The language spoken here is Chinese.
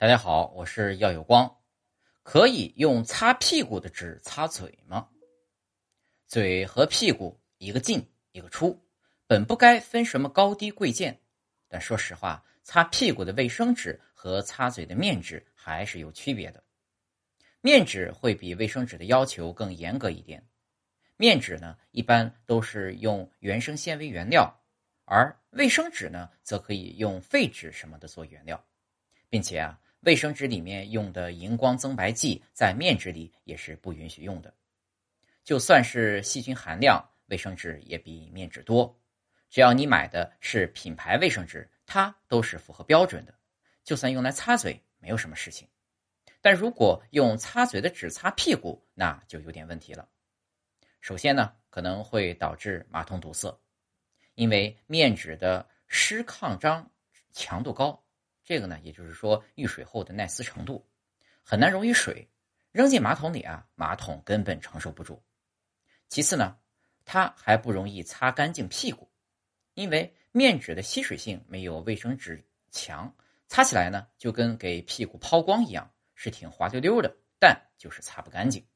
大家好，我是耀有光。可以用擦屁股的纸擦嘴吗？嘴和屁股一个进一个出，本不该分什么高低贵贱。但说实话，擦屁股的卫生纸和擦嘴的面纸还是有区别的。面纸会比卫生纸的要求更严格一点。面纸呢，一般都是用原生纤维原料，而卫生纸呢，则可以用废纸什么的做原料，并且啊。卫生纸里面用的荧光增白剂，在面纸里也是不允许用的。就算是细菌含量，卫生纸也比面纸多。只要你买的是品牌卫生纸，它都是符合标准的。就算用来擦嘴，没有什么事情。但如果用擦嘴的纸擦屁股，那就有点问题了。首先呢，可能会导致马桶堵塞，因为面纸的湿抗张强度高。这个呢，也就是说遇水后的耐撕程度很难溶于水，扔进马桶里啊，马桶根本承受不住。其次呢，它还不容易擦干净屁股，因为面纸的吸水性没有卫生纸强，擦起来呢就跟给屁股抛光一样，是挺滑溜溜的，但就是擦不干净。